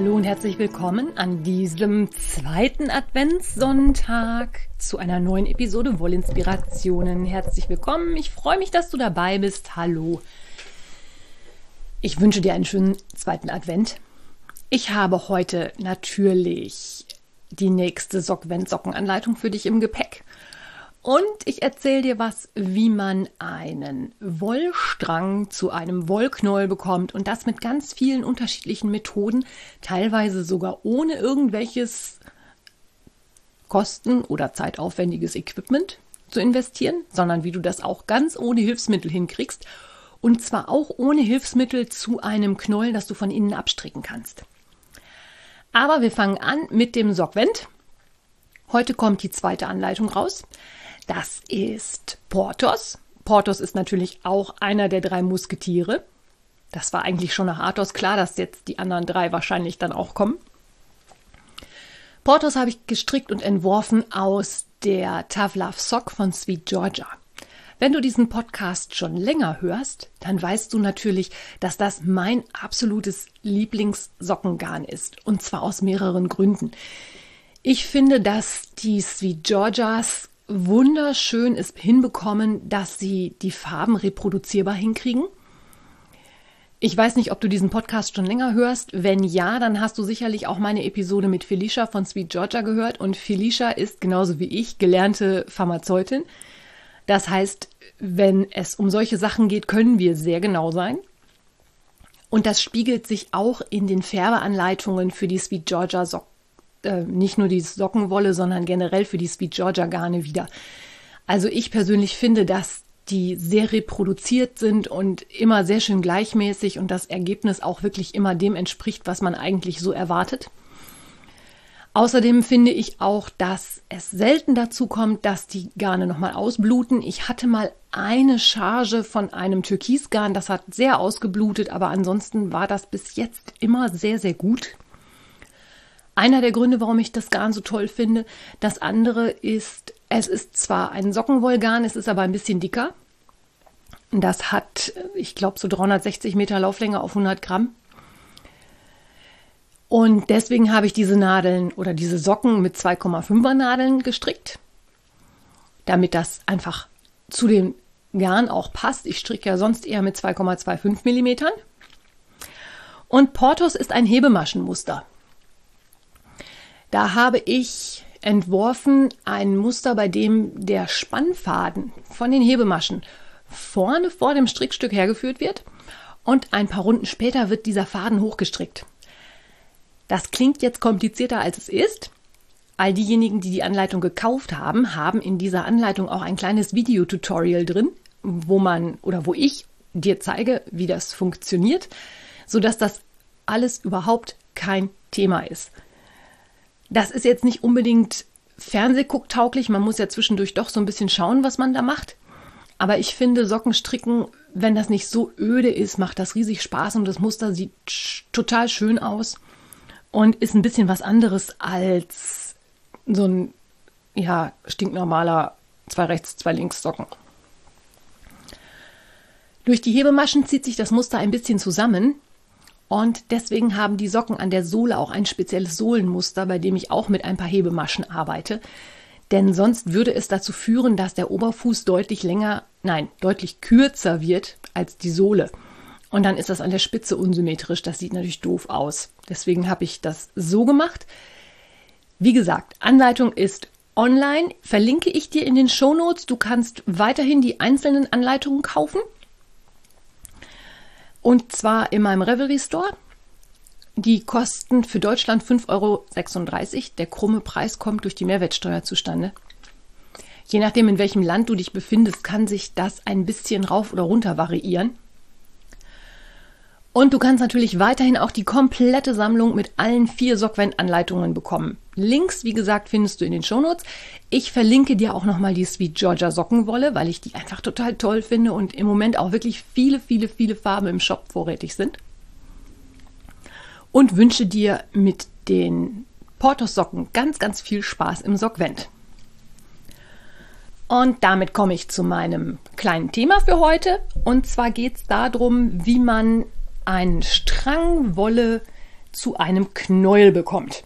Hallo und herzlich willkommen an diesem zweiten Adventssonntag zu einer neuen Episode Wollinspirationen. Herzlich willkommen. Ich freue mich, dass du dabei bist. Hallo. Ich wünsche dir einen schönen zweiten Advent. Ich habe heute natürlich die nächste Sockvent-Sockenanleitung für dich im Gepäck. Und ich erzähle dir was, wie man einen Wollstrang zu einem Wollknäuel bekommt und das mit ganz vielen unterschiedlichen Methoden, teilweise sogar ohne irgendwelches kosten- oder zeitaufwendiges Equipment zu investieren, sondern wie du das auch ganz ohne Hilfsmittel hinkriegst und zwar auch ohne Hilfsmittel zu einem Knäuel, das du von innen abstricken kannst. Aber wir fangen an mit dem Sockvent. Heute kommt die zweite Anleitung raus. Das ist Portos. Portos ist natürlich auch einer der drei Musketiere. Das war eigentlich schon nach Athos klar, dass jetzt die anderen drei wahrscheinlich dann auch kommen. Portos habe ich gestrickt und entworfen aus der Love Sock von Sweet Georgia. Wenn du diesen Podcast schon länger hörst, dann weißt du natürlich, dass das mein absolutes Lieblingssockengarn ist. Und zwar aus mehreren Gründen. Ich finde, dass die Sweet Georgias wunderschön ist hinbekommen, dass sie die Farben reproduzierbar hinkriegen. Ich weiß nicht, ob du diesen Podcast schon länger hörst. Wenn ja, dann hast du sicherlich auch meine Episode mit Felicia von Sweet Georgia gehört. Und Felicia ist genauso wie ich gelernte Pharmazeutin. Das heißt, wenn es um solche Sachen geht, können wir sehr genau sein. Und das spiegelt sich auch in den Färbeanleitungen für die Sweet Georgia Socken äh, nicht nur die Sockenwolle, sondern generell für die Sweet Georgia Garne wieder. Also ich persönlich finde, dass die sehr reproduziert sind und immer sehr schön gleichmäßig und das Ergebnis auch wirklich immer dem entspricht, was man eigentlich so erwartet. Außerdem finde ich auch, dass es selten dazu kommt, dass die Garne nochmal ausbluten. Ich hatte mal eine Charge von einem Türkisgarn, das hat sehr ausgeblutet, aber ansonsten war das bis jetzt immer sehr, sehr gut. Einer der Gründe, warum ich das Garn so toll finde. Das andere ist, es ist zwar ein Sockenwollgarn, es ist aber ein bisschen dicker. Das hat, ich glaube, so 360 Meter Lauflänge auf 100 Gramm. Und deswegen habe ich diese Nadeln oder diese Socken mit 2,5er Nadeln gestrickt, damit das einfach zu dem Garn auch passt. Ich stricke ja sonst eher mit 2,25 Millimetern. Und Portos ist ein Hebemaschenmuster. Da habe ich entworfen ein Muster, bei dem der Spannfaden von den Hebemaschen vorne vor dem Strickstück hergeführt wird und ein paar Runden später wird dieser Faden hochgestrickt. Das klingt jetzt komplizierter als es ist. All diejenigen, die die Anleitung gekauft haben, haben in dieser Anleitung auch ein kleines Videotutorial drin, wo man oder wo ich dir zeige, wie das funktioniert, sodass das alles überhaupt kein Thema ist. Das ist jetzt nicht unbedingt fernsehgucktauglich. Man muss ja zwischendurch doch so ein bisschen schauen, was man da macht. Aber ich finde, Sockenstricken, wenn das nicht so öde ist, macht das riesig Spaß und das Muster sieht total schön aus und ist ein bisschen was anderes als so ein ja, stinknormaler zwei rechts, zwei links Socken. Durch die Hebemaschen zieht sich das Muster ein bisschen zusammen und deswegen haben die Socken an der Sohle auch ein spezielles Sohlenmuster, bei dem ich auch mit ein paar Hebemaschen arbeite. Denn sonst würde es dazu führen, dass der Oberfuß deutlich länger, nein, deutlich kürzer wird als die Sohle. Und dann ist das an der Spitze unsymmetrisch. Das sieht natürlich doof aus. Deswegen habe ich das so gemacht. Wie gesagt, Anleitung ist online. Verlinke ich dir in den Show Notes. Du kannst weiterhin die einzelnen Anleitungen kaufen. Und zwar in meinem Revelry Store. Die kosten für Deutschland 5,36 Euro. Der krumme Preis kommt durch die Mehrwertsteuer zustande. Je nachdem, in welchem Land du dich befindest, kann sich das ein bisschen rauf oder runter variieren. Und du kannst natürlich weiterhin auch die komplette Sammlung mit allen vier Sockwendanleitungen bekommen. Links, wie gesagt, findest du in den Shownotes. Ich verlinke dir auch nochmal die Sweet Georgia Sockenwolle, weil ich die einfach total toll finde und im Moment auch wirklich viele, viele, viele Farben im Shop vorrätig sind. Und wünsche dir mit den Portos Socken ganz, ganz viel Spaß im Sockvent. Und damit komme ich zu meinem kleinen Thema für heute. Und zwar geht es darum, wie man einen Strang Wolle zu einem Knäuel bekommt.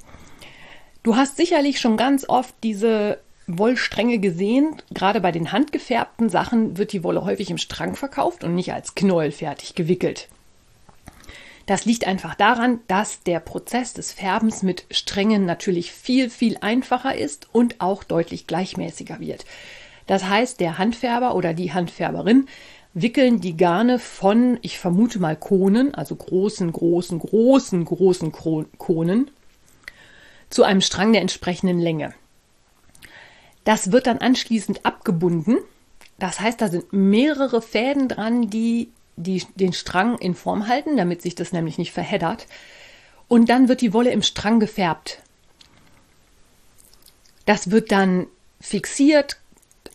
Du hast sicherlich schon ganz oft diese Wollstränge gesehen. Gerade bei den handgefärbten Sachen wird die Wolle häufig im Strang verkauft und nicht als Knäuel fertig gewickelt. Das liegt einfach daran, dass der Prozess des Färbens mit Strängen natürlich viel, viel einfacher ist und auch deutlich gleichmäßiger wird. Das heißt, der Handfärber oder die Handfärberin wickeln die Garne von, ich vermute mal Konen, also großen, großen, großen, großen Konen, zu einem Strang der entsprechenden Länge. Das wird dann anschließend abgebunden. Das heißt, da sind mehrere Fäden dran, die, die den Strang in Form halten, damit sich das nämlich nicht verheddert. Und dann wird die Wolle im Strang gefärbt. Das wird dann fixiert,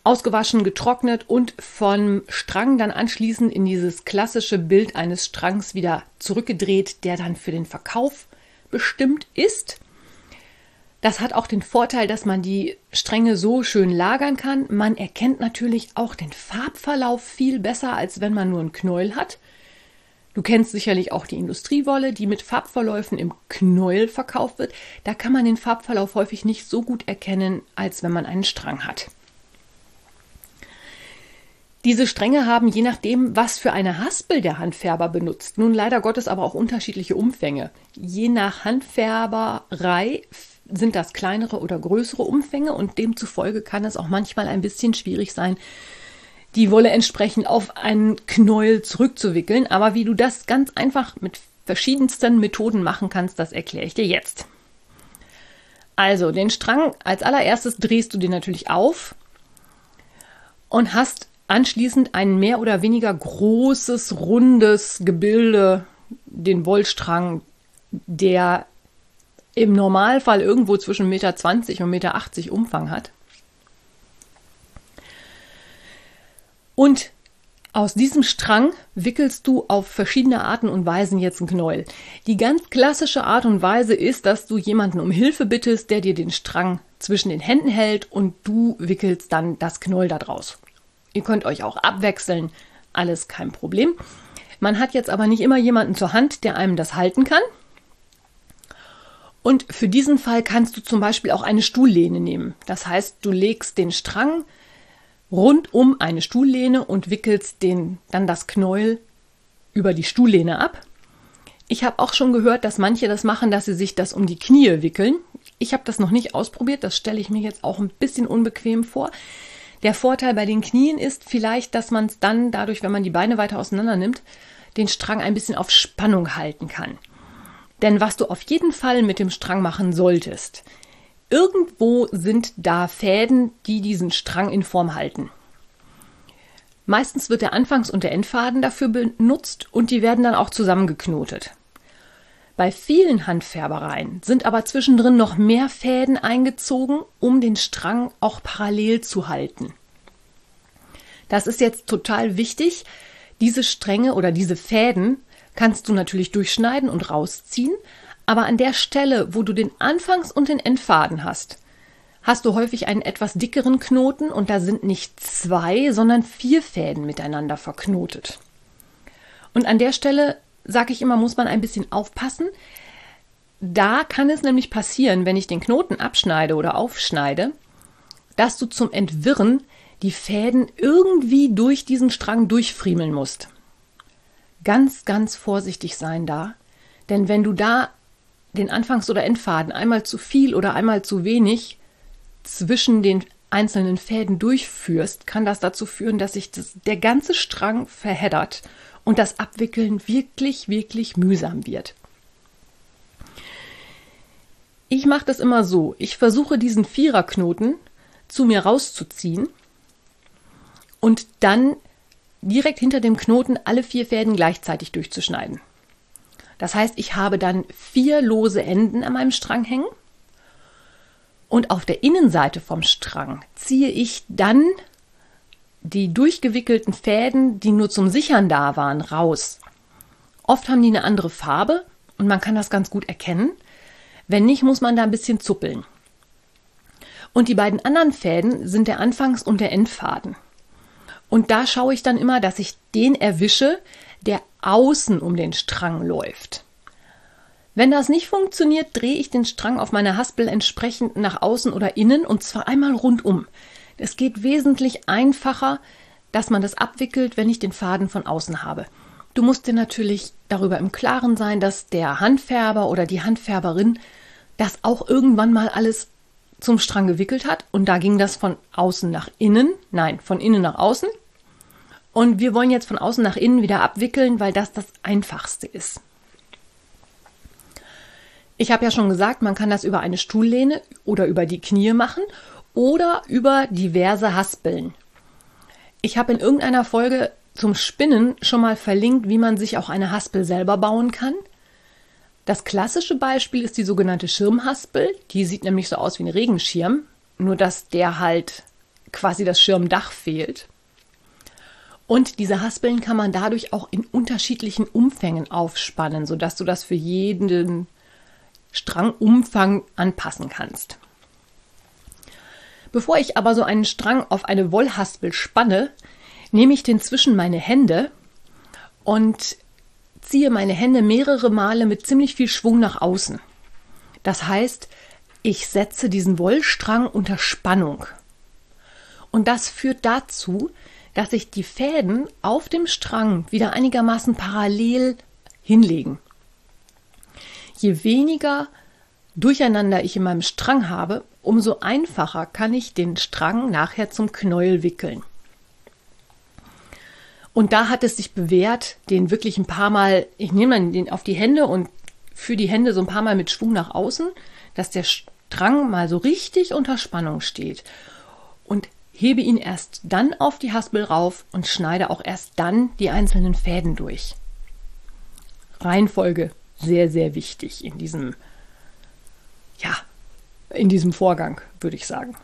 ausgewaschen, getrocknet und vom Strang dann anschließend in dieses klassische Bild eines Strangs wieder zurückgedreht, der dann für den Verkauf bestimmt ist. Das hat auch den Vorteil, dass man die Stränge so schön lagern kann. Man erkennt natürlich auch den Farbverlauf viel besser, als wenn man nur einen Knäuel hat. Du kennst sicherlich auch die Industriewolle, die mit Farbverläufen im Knäuel verkauft wird. Da kann man den Farbverlauf häufig nicht so gut erkennen, als wenn man einen Strang hat. Diese Stränge haben je nachdem, was für eine Haspel der Handfärber benutzt, nun leider Gottes aber auch unterschiedliche Umfänge. Je nach Handfärberei sind das kleinere oder größere Umfänge und demzufolge kann es auch manchmal ein bisschen schwierig sein, die Wolle entsprechend auf einen Knäuel zurückzuwickeln. Aber wie du das ganz einfach mit verschiedensten Methoden machen kannst, das erkläre ich dir jetzt. Also, den Strang als allererstes drehst du dir natürlich auf und hast anschließend ein mehr oder weniger großes, rundes Gebilde, den Wollstrang, der im Normalfall irgendwo zwischen 1,20 Meter und 1,80 Meter Umfang hat. Und aus diesem Strang wickelst du auf verschiedene Arten und Weisen jetzt ein Knäuel. Die ganz klassische Art und Weise ist, dass du jemanden um Hilfe bittest, der dir den Strang zwischen den Händen hält und du wickelst dann das Knäuel daraus. Ihr könnt euch auch abwechseln, alles kein Problem. Man hat jetzt aber nicht immer jemanden zur Hand, der einem das halten kann. Und für diesen Fall kannst du zum Beispiel auch eine Stuhllehne nehmen. Das heißt, du legst den Strang rund um eine Stuhllehne und wickelst den, dann das Knäuel über die Stuhllehne ab. Ich habe auch schon gehört, dass manche das machen, dass sie sich das um die Knie wickeln. Ich habe das noch nicht ausprobiert, das stelle ich mir jetzt auch ein bisschen unbequem vor. Der Vorteil bei den Knien ist vielleicht, dass man es dann dadurch, wenn man die Beine weiter auseinander nimmt, den Strang ein bisschen auf Spannung halten kann. Denn was du auf jeden Fall mit dem Strang machen solltest, irgendwo sind da Fäden, die diesen Strang in Form halten. Meistens wird der Anfangs- und der Endfaden dafür benutzt und die werden dann auch zusammengeknotet. Bei vielen Handfärbereien sind aber zwischendrin noch mehr Fäden eingezogen, um den Strang auch parallel zu halten. Das ist jetzt total wichtig. Diese Stränge oder diese Fäden kannst du natürlich durchschneiden und rausziehen, aber an der Stelle, wo du den Anfangs- und den Endfaden hast, hast du häufig einen etwas dickeren Knoten und da sind nicht zwei, sondern vier Fäden miteinander verknotet. Und an der Stelle sage ich immer, muss man ein bisschen aufpassen. Da kann es nämlich passieren, wenn ich den Knoten abschneide oder aufschneide, dass du zum Entwirren die Fäden irgendwie durch diesen Strang durchfriemeln musst. Ganz, ganz vorsichtig sein da, denn wenn du da den Anfangs- oder Endfaden einmal zu viel oder einmal zu wenig zwischen den einzelnen Fäden durchführst, kann das dazu führen, dass sich das, der ganze Strang verheddert und das Abwickeln wirklich, wirklich mühsam wird. Ich mache das immer so. Ich versuche diesen Viererknoten zu mir rauszuziehen und dann direkt hinter dem Knoten alle vier Fäden gleichzeitig durchzuschneiden. Das heißt, ich habe dann vier lose Enden an meinem Strang hängen. Und auf der Innenseite vom Strang ziehe ich dann die durchgewickelten Fäden, die nur zum Sichern da waren, raus. Oft haben die eine andere Farbe und man kann das ganz gut erkennen. Wenn nicht, muss man da ein bisschen zuppeln. Und die beiden anderen Fäden sind der Anfangs- und der Endfaden. Und da schaue ich dann immer, dass ich den erwische, der außen um den Strang läuft. Wenn das nicht funktioniert, drehe ich den Strang auf meiner Haspel entsprechend nach außen oder innen und zwar einmal rundum. Es geht wesentlich einfacher, dass man das abwickelt, wenn ich den Faden von außen habe. Du musst dir natürlich darüber im Klaren sein, dass der Handfärber oder die Handfärberin das auch irgendwann mal alles zum Strang gewickelt hat und da ging das von außen nach innen, nein, von innen nach außen. Und wir wollen jetzt von außen nach innen wieder abwickeln, weil das das einfachste ist. Ich habe ja schon gesagt, man kann das über eine Stuhllehne oder über die Knie machen oder über diverse Haspeln. Ich habe in irgendeiner Folge zum Spinnen schon mal verlinkt, wie man sich auch eine Haspel selber bauen kann. Das klassische Beispiel ist die sogenannte Schirmhaspel. Die sieht nämlich so aus wie ein Regenschirm, nur dass der halt quasi das Schirmdach fehlt. Und diese Haspeln kann man dadurch auch in unterschiedlichen Umfängen aufspannen, sodass du das für jeden Strangumfang anpassen kannst. Bevor ich aber so einen Strang auf eine Wollhaspel spanne, nehme ich den zwischen meine Hände und ziehe meine Hände mehrere Male mit ziemlich viel Schwung nach außen. Das heißt, ich setze diesen Wollstrang unter Spannung. Und das führt dazu, dass sich die Fäden auf dem Strang wieder einigermaßen parallel hinlegen. Je weniger Durcheinander ich in meinem Strang habe, umso einfacher kann ich den Strang nachher zum Knäuel wickeln. Und da hat es sich bewährt, den wirklich ein paar Mal, ich nehme den auf die Hände und führe die Hände so ein paar Mal mit Schwung nach außen, dass der Strang mal so richtig unter Spannung steht. Hebe ihn erst dann auf die Haspel rauf und schneide auch erst dann die einzelnen Fäden durch. Reihenfolge sehr, sehr wichtig in diesem, ja, in diesem Vorgang, würde ich sagen.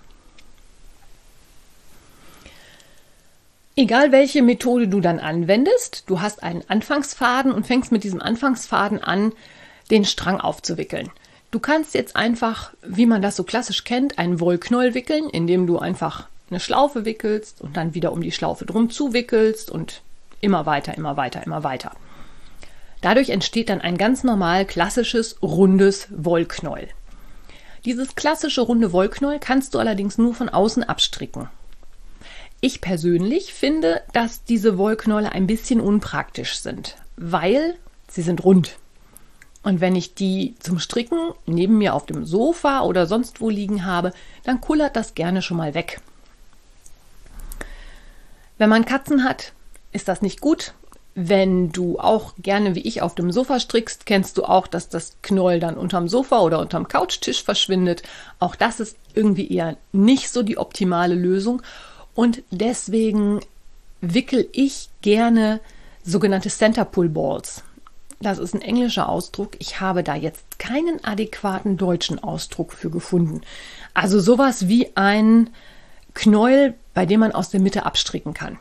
Egal welche Methode du dann anwendest, du hast einen Anfangsfaden und fängst mit diesem Anfangsfaden an, den Strang aufzuwickeln. Du kannst jetzt einfach, wie man das so klassisch kennt, einen Wollknäuel wickeln, indem du einfach eine Schlaufe wickelst und dann wieder um die Schlaufe drum zuwickelst und immer weiter, immer weiter, immer weiter. Dadurch entsteht dann ein ganz normal klassisches rundes Wollknäuel. Dieses klassische runde Wollknäuel kannst du allerdings nur von außen abstricken. Ich persönlich finde, dass diese Wollknäule ein bisschen unpraktisch sind, weil sie sind rund. Und wenn ich die zum Stricken neben mir auf dem Sofa oder sonst wo liegen habe, dann kullert das gerne schon mal weg. Wenn man Katzen hat, ist das nicht gut. Wenn du auch gerne wie ich auf dem Sofa strickst, kennst du auch, dass das Knäuel dann unterm Sofa oder unterm Couchtisch verschwindet. Auch das ist irgendwie eher nicht so die optimale Lösung. Und deswegen wickel ich gerne sogenannte Center Pull Balls. Das ist ein englischer Ausdruck. Ich habe da jetzt keinen adäquaten deutschen Ausdruck für gefunden. Also sowas wie ein Knäuel, bei dem man aus der Mitte abstricken kann.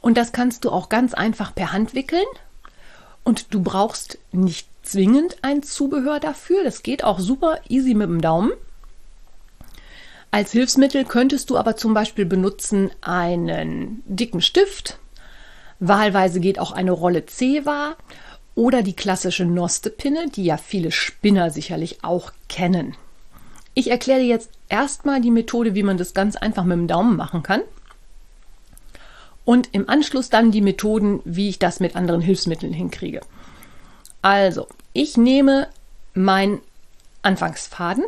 Und das kannst du auch ganz einfach per Hand wickeln. Und du brauchst nicht zwingend ein Zubehör dafür. Das geht auch super easy mit dem Daumen. Als Hilfsmittel könntest du aber zum Beispiel benutzen einen dicken Stift. Wahlweise geht auch eine Rolle Zewa oder die klassische Nostepinne, die ja viele Spinner sicherlich auch kennen. Ich erkläre dir jetzt erstmal die Methode, wie man das ganz einfach mit dem Daumen machen kann. Und im Anschluss dann die Methoden, wie ich das mit anderen Hilfsmitteln hinkriege. Also, ich nehme meinen Anfangsfaden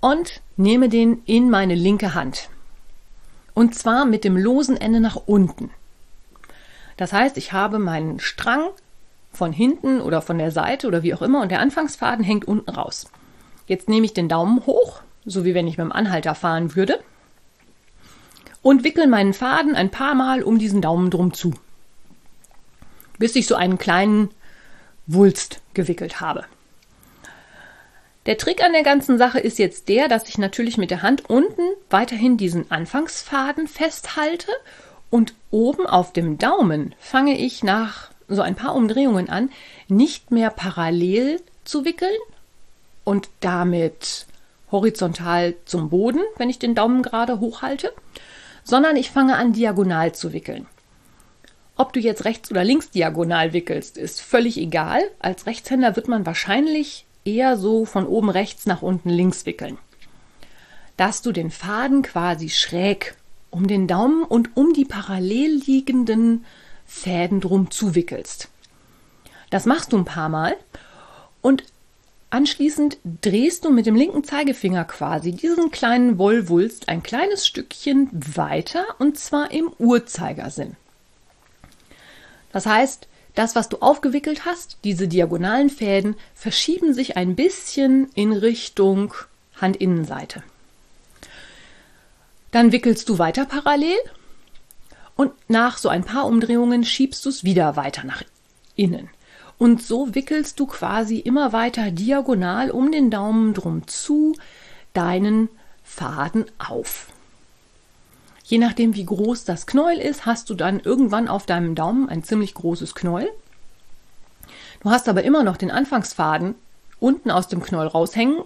und nehme den in meine linke Hand. Und zwar mit dem losen Ende nach unten. Das heißt, ich habe meinen Strang von hinten oder von der Seite oder wie auch immer und der Anfangsfaden hängt unten raus. Jetzt nehme ich den Daumen hoch, so wie wenn ich mit dem Anhalter fahren würde, und wickel meinen Faden ein paar Mal um diesen Daumen drum zu, bis ich so einen kleinen Wulst gewickelt habe. Der Trick an der ganzen Sache ist jetzt der, dass ich natürlich mit der Hand unten weiterhin diesen Anfangsfaden festhalte und oben auf dem Daumen fange ich nach so ein paar Umdrehungen an, nicht mehr parallel zu wickeln und damit horizontal zum Boden, wenn ich den Daumen gerade hochhalte, sondern ich fange an diagonal zu wickeln. Ob du jetzt rechts oder links diagonal wickelst, ist völlig egal. Als Rechtshänder wird man wahrscheinlich eher so von oben rechts nach unten links wickeln. Dass du den Faden quasi schräg um den Daumen und um die parallel liegenden Fäden drum zuwickelst. Das machst du ein paar Mal und anschließend drehst du mit dem linken Zeigefinger quasi diesen kleinen Wollwulst ein kleines Stückchen weiter und zwar im Uhrzeigersinn. Das heißt, das, was du aufgewickelt hast, diese diagonalen Fäden, verschieben sich ein bisschen in Richtung Handinnenseite. Dann wickelst du weiter parallel und nach so ein paar Umdrehungen schiebst du es wieder weiter nach innen. Und so wickelst du quasi immer weiter diagonal um den Daumen drum zu deinen Faden auf. Je nachdem, wie groß das Knäuel ist, hast du dann irgendwann auf deinem Daumen ein ziemlich großes Knäuel. Du hast aber immer noch den Anfangsfaden unten aus dem Knäuel raushängen,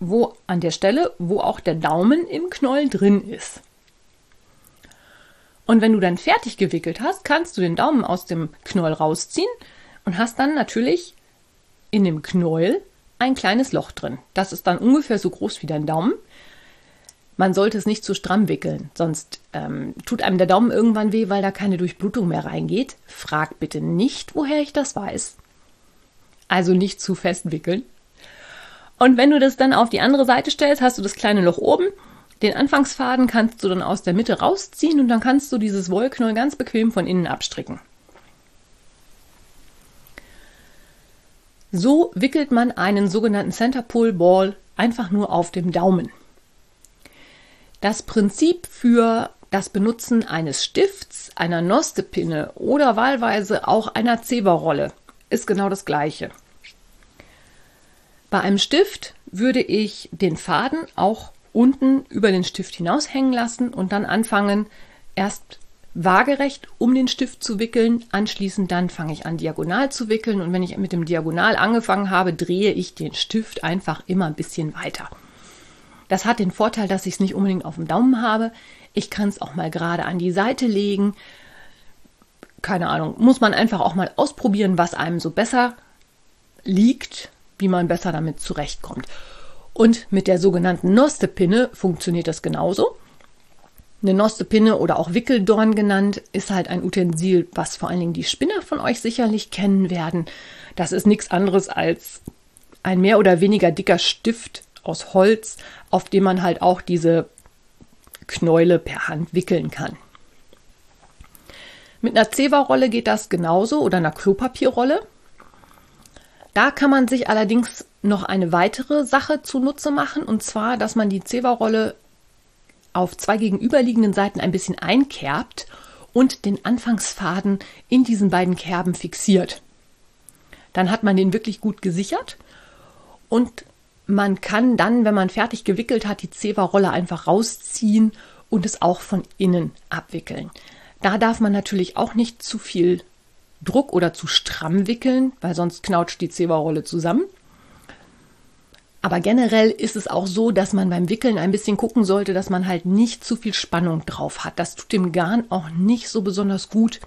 wo an der Stelle, wo auch der Daumen im Knäuel drin ist. Und wenn du dann fertig gewickelt hast, kannst du den Daumen aus dem Knäuel rausziehen und hast dann natürlich in dem Knäuel ein kleines Loch drin. Das ist dann ungefähr so groß wie dein Daumen. Man sollte es nicht zu stramm wickeln, sonst ähm, tut einem der Daumen irgendwann weh, weil da keine Durchblutung mehr reingeht. Frag bitte nicht, woher ich das weiß. Also nicht zu fest wickeln. Und wenn du das dann auf die andere Seite stellst, hast du das kleine Loch oben. Den Anfangsfaden kannst du dann aus der Mitte rausziehen und dann kannst du dieses Wollknoll ganz bequem von innen abstricken. So wickelt man einen sogenannten Center Pull Ball einfach nur auf dem Daumen. Das Prinzip für das Benutzen eines Stifts, einer Nostepinne oder wahlweise auch einer Zeberrolle ist genau das gleiche. Bei einem Stift würde ich den Faden auch unten über den Stift hinaushängen lassen und dann anfangen, erst waagerecht um den Stift zu wickeln. Anschließend dann fange ich an, diagonal zu wickeln. Und wenn ich mit dem Diagonal angefangen habe, drehe ich den Stift einfach immer ein bisschen weiter. Das hat den Vorteil, dass ich es nicht unbedingt auf dem Daumen habe. Ich kann es auch mal gerade an die Seite legen. Keine Ahnung, muss man einfach auch mal ausprobieren, was einem so besser liegt, wie man besser damit zurechtkommt. Und mit der sogenannten Nostepinne funktioniert das genauso. Eine Nostepinne oder auch Wickeldorn genannt, ist halt ein Utensil, was vor allen Dingen die Spinner von euch sicherlich kennen werden. Das ist nichts anderes als ein mehr oder weniger dicker Stift aus Holz, auf dem man halt auch diese Knäule per Hand wickeln kann. Mit einer Zewa-Rolle geht das genauso oder einer Klopapierrolle. Da kann man sich allerdings noch eine weitere Sache zunutze machen, und zwar, dass man die Zewa-Rolle auf zwei gegenüberliegenden Seiten ein bisschen einkerbt und den Anfangsfaden in diesen beiden Kerben fixiert. Dann hat man den wirklich gut gesichert und man kann dann, wenn man fertig gewickelt hat, die Zewa-Rolle einfach rausziehen und es auch von innen abwickeln. Da darf man natürlich auch nicht zu viel Druck oder zu stramm wickeln, weil sonst knautscht die Zewa-Rolle zusammen. Aber generell ist es auch so, dass man beim Wickeln ein bisschen gucken sollte, dass man halt nicht zu viel Spannung drauf hat. Das tut dem Garn auch nicht so besonders gut.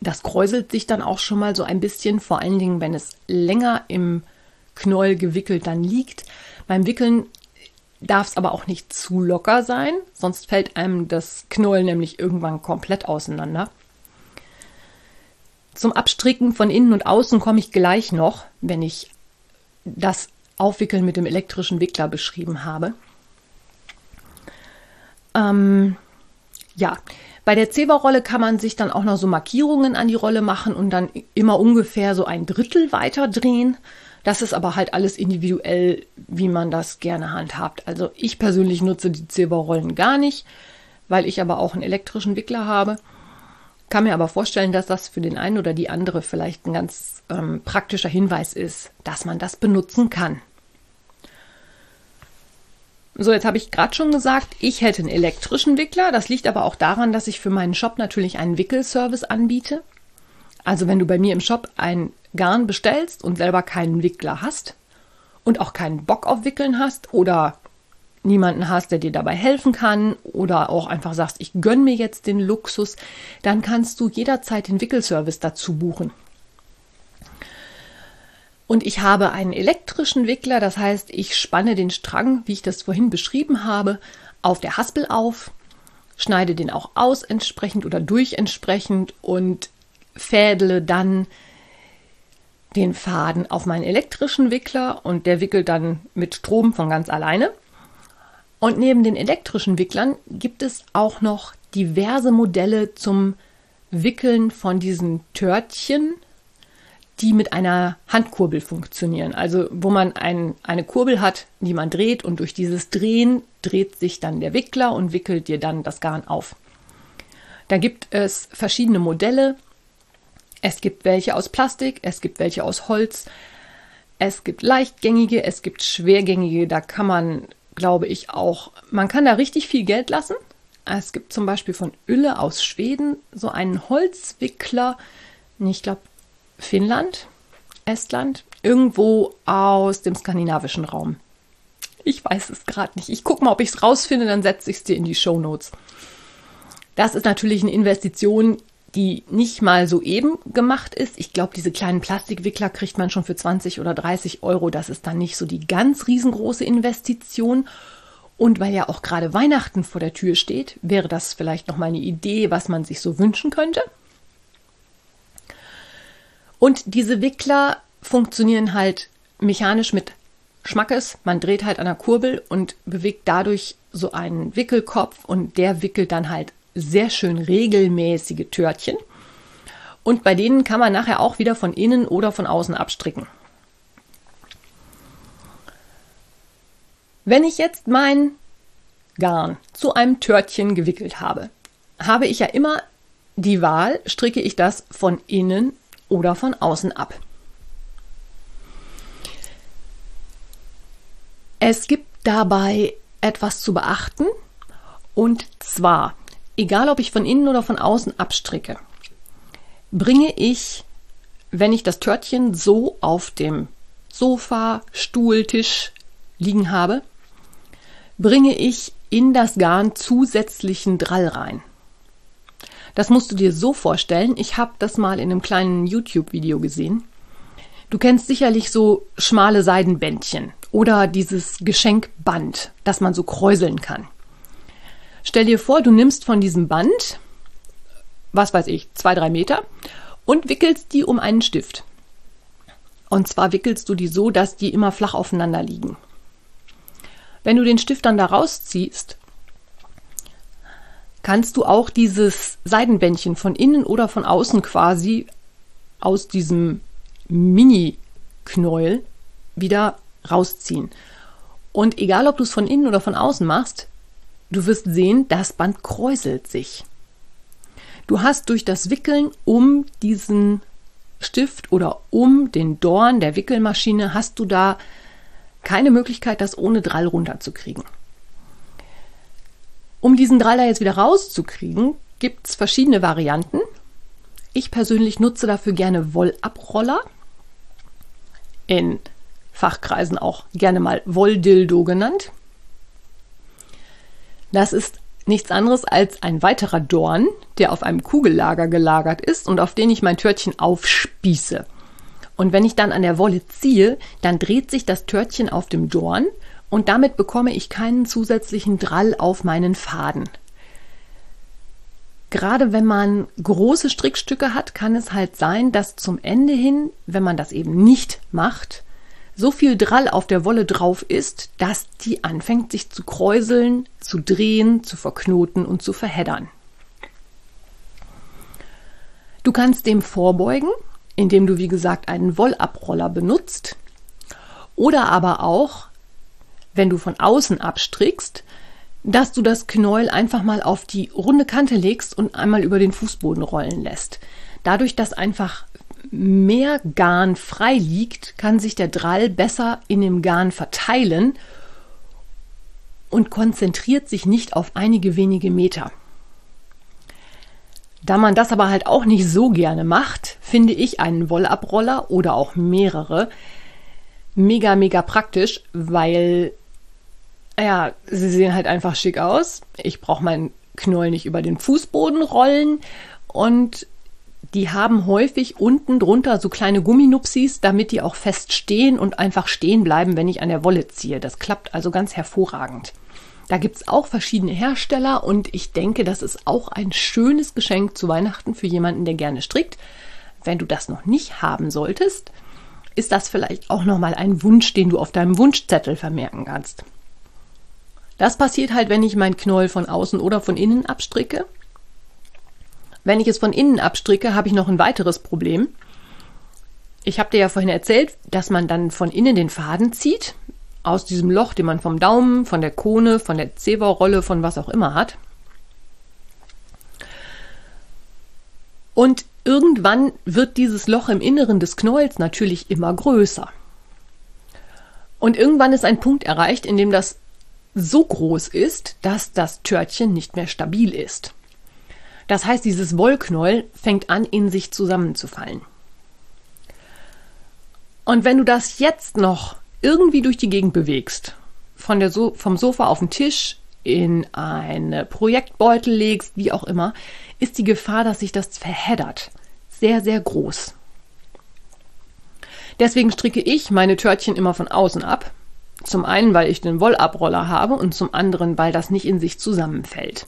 Das kräuselt sich dann auch schon mal so ein bisschen, vor allen Dingen, wenn es länger im Knäuel gewickelt dann liegt. Beim Wickeln darf es aber auch nicht zu locker sein, sonst fällt einem das Knäuel nämlich irgendwann komplett auseinander. Zum Abstricken von innen und außen komme ich gleich noch, wenn ich das Aufwickeln mit dem elektrischen Wickler beschrieben habe. Ähm, ja, bei der Zeberrolle kann man sich dann auch noch so Markierungen an die Rolle machen und dann immer ungefähr so ein Drittel weiter drehen. Das ist aber halt alles individuell, wie man das gerne handhabt. Also ich persönlich nutze die Zeberrollen gar nicht, weil ich aber auch einen elektrischen Wickler habe. kann mir aber vorstellen, dass das für den einen oder die andere vielleicht ein ganz ähm, praktischer Hinweis ist, dass man das benutzen kann. So, jetzt habe ich gerade schon gesagt, ich hätte einen elektrischen Wickler. Das liegt aber auch daran, dass ich für meinen Shop natürlich einen Wickelservice anbiete. Also wenn du bei mir im Shop ein Garn bestellst und selber keinen Wickler hast und auch keinen Bock auf Wickeln hast oder niemanden hast, der dir dabei helfen kann oder auch einfach sagst, ich gönne mir jetzt den Luxus, dann kannst du jederzeit den Wickelservice dazu buchen. Und ich habe einen elektrischen Wickler, das heißt, ich spanne den Strang, wie ich das vorhin beschrieben habe, auf der Haspel auf, schneide den auch aus entsprechend oder durch entsprechend und fädele dann den Faden auf meinen elektrischen Wickler und der wickelt dann mit Strom von ganz alleine. Und neben den elektrischen Wicklern gibt es auch noch diverse Modelle zum Wickeln von diesen Törtchen, die mit einer Handkurbel funktionieren. Also wo man ein, eine Kurbel hat, die man dreht und durch dieses Drehen dreht sich dann der Wickler und wickelt dir dann das Garn auf. Da gibt es verschiedene Modelle. Es gibt welche aus Plastik, es gibt welche aus Holz, es gibt leichtgängige, es gibt schwergängige. Da kann man, glaube ich, auch, man kann da richtig viel Geld lassen. Es gibt zum Beispiel von Ülle aus Schweden so einen Holzwickler. Ich glaube, Finnland, Estland, irgendwo aus dem skandinavischen Raum. Ich weiß es gerade nicht. Ich gucke mal, ob ich es rausfinde, dann setze ich es dir in die Show Notes. Das ist natürlich eine Investition, die nicht mal so eben gemacht ist. Ich glaube, diese kleinen Plastikwickler kriegt man schon für 20 oder 30 Euro. Das ist dann nicht so die ganz riesengroße Investition. Und weil ja auch gerade Weihnachten vor der Tür steht, wäre das vielleicht noch mal eine Idee, was man sich so wünschen könnte. Und diese Wickler funktionieren halt mechanisch mit Schmackes. Man dreht halt an der Kurbel und bewegt dadurch so einen Wickelkopf und der wickelt dann halt sehr schön regelmäßige Törtchen. Und bei denen kann man nachher auch wieder von innen oder von außen abstricken. Wenn ich jetzt mein Garn zu einem Törtchen gewickelt habe, habe ich ja immer die Wahl, stricke ich das von innen oder von außen ab. Es gibt dabei etwas zu beachten und zwar, egal ob ich von innen oder von außen abstricke, bringe ich, wenn ich das Törtchen so auf dem Sofa, Stuhl, Tisch liegen habe, bringe ich in das Garn zusätzlichen Drall rein. Das musst du dir so vorstellen. Ich habe das mal in einem kleinen YouTube-Video gesehen. Du kennst sicherlich so schmale Seidenbändchen oder dieses Geschenkband, das man so kräuseln kann. Stell dir vor, du nimmst von diesem Band, was weiß ich, zwei, drei Meter und wickelst die um einen Stift. Und zwar wickelst du die so, dass die immer flach aufeinander liegen. Wenn du den Stift dann da rausziehst kannst du auch dieses Seidenbändchen von innen oder von außen quasi aus diesem Mini-Knäuel wieder rausziehen. Und egal, ob du es von innen oder von außen machst, du wirst sehen, das Band kräuselt sich. Du hast durch das Wickeln um diesen Stift oder um den Dorn der Wickelmaschine hast du da keine Möglichkeit, das ohne Drall runterzukriegen. Um diesen Draller jetzt wieder rauszukriegen, gibt es verschiedene Varianten. Ich persönlich nutze dafür gerne Wollabroller. In Fachkreisen auch gerne mal Wolldildo genannt. Das ist nichts anderes als ein weiterer Dorn, der auf einem Kugellager gelagert ist und auf den ich mein Törtchen aufspieße. Und wenn ich dann an der Wolle ziehe, dann dreht sich das Törtchen auf dem Dorn und damit bekomme ich keinen zusätzlichen Drall auf meinen Faden. Gerade wenn man große Strickstücke hat, kann es halt sein, dass zum Ende hin, wenn man das eben nicht macht, so viel Drall auf der Wolle drauf ist, dass die anfängt sich zu kräuseln, zu drehen, zu verknoten und zu verheddern. Du kannst dem vorbeugen, indem du wie gesagt einen Wollabroller benutzt oder aber auch wenn du von außen abstrickst, dass du das Knäuel einfach mal auf die runde Kante legst und einmal über den Fußboden rollen lässt. Dadurch, dass einfach mehr Garn frei liegt, kann sich der Drall besser in dem Garn verteilen und konzentriert sich nicht auf einige wenige Meter. Da man das aber halt auch nicht so gerne macht, finde ich einen Wollabroller oder auch mehrere mega, mega praktisch, weil, ja, sie sehen halt einfach schick aus. Ich brauche meinen Knoll nicht über den Fußboden rollen und die haben häufig unten drunter so kleine Gumminupsis, damit die auch fest stehen und einfach stehen bleiben, wenn ich an der Wolle ziehe. Das klappt also ganz hervorragend. Da gibt es auch verschiedene Hersteller und ich denke, das ist auch ein schönes Geschenk zu Weihnachten für jemanden, der gerne strickt. Wenn du das noch nicht haben solltest, ist das vielleicht auch nochmal ein Wunsch, den du auf deinem Wunschzettel vermerken kannst. Das passiert halt, wenn ich mein Knoll von außen oder von innen abstricke. Wenn ich es von innen abstricke, habe ich noch ein weiteres Problem. Ich habe dir ja vorhin erzählt, dass man dann von innen den Faden zieht aus diesem Loch, den man vom Daumen, von der Kone, von der Zewa-Rolle, von was auch immer hat. Und irgendwann wird dieses Loch im Inneren des Knolls natürlich immer größer. Und irgendwann ist ein Punkt erreicht, in dem das so groß ist, dass das Törtchen nicht mehr stabil ist. Das heißt, dieses Wollknoll fängt an, in sich zusammenzufallen. Und wenn du das jetzt noch irgendwie durch die Gegend bewegst, von der so vom Sofa auf den Tisch, in einen Projektbeutel legst, wie auch immer, ist die Gefahr, dass sich das verheddert, sehr, sehr groß. Deswegen stricke ich meine Törtchen immer von außen ab. Zum einen, weil ich den Wollabroller habe und zum anderen, weil das nicht in sich zusammenfällt.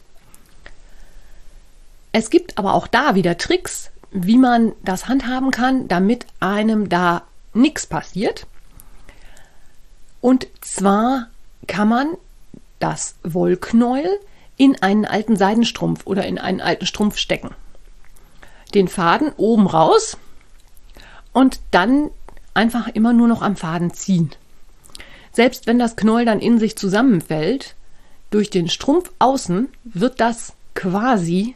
Es gibt aber auch da wieder Tricks, wie man das handhaben kann, damit einem da nichts passiert. Und zwar kann man das Wollknäuel in einen alten Seidenstrumpf oder in einen alten Strumpf stecken. Den Faden oben raus und dann einfach immer nur noch am Faden ziehen. Selbst wenn das Knäuel dann in sich zusammenfällt, durch den Strumpf außen wird das quasi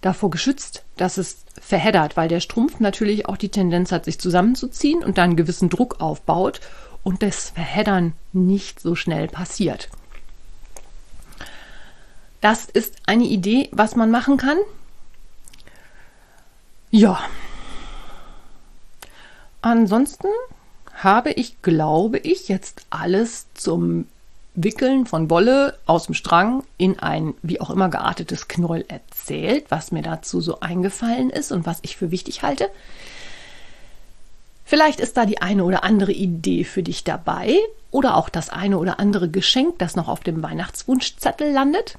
davor geschützt, dass es verheddert, weil der Strumpf natürlich auch die Tendenz hat, sich zusammenzuziehen und dann einen gewissen Druck aufbaut und das Verheddern nicht so schnell passiert. Das ist eine Idee, was man machen kann. Ja. Ansonsten habe ich, glaube ich, jetzt alles zum Wickeln von Wolle aus dem Strang in ein wie auch immer geartetes Knäuel erzählt, was mir dazu so eingefallen ist und was ich für wichtig halte. Vielleicht ist da die eine oder andere Idee für dich dabei oder auch das eine oder andere Geschenk, das noch auf dem Weihnachtswunschzettel landet.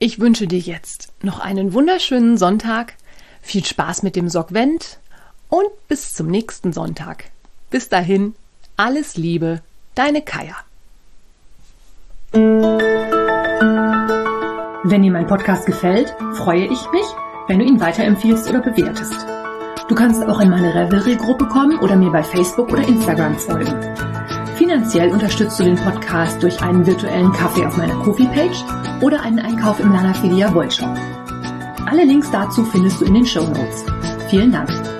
Ich wünsche dir jetzt noch einen wunderschönen Sonntag, viel Spaß mit dem Sorgvent und bis zum nächsten Sonntag. Bis dahin, alles Liebe, deine Kaya. Wenn dir mein Podcast gefällt, freue ich mich, wenn du ihn weiterempfiehlst oder bewertest. Du kannst auch in meine Revelry-Gruppe kommen oder mir bei Facebook oder Instagram folgen. Finanziell unterstützt du den Podcast durch einen virtuellen Kaffee auf meiner Kofi-Page oder einen Einkauf im Lana Filia Wollshop. Alle Links dazu findest du in den Show Notes. Vielen Dank.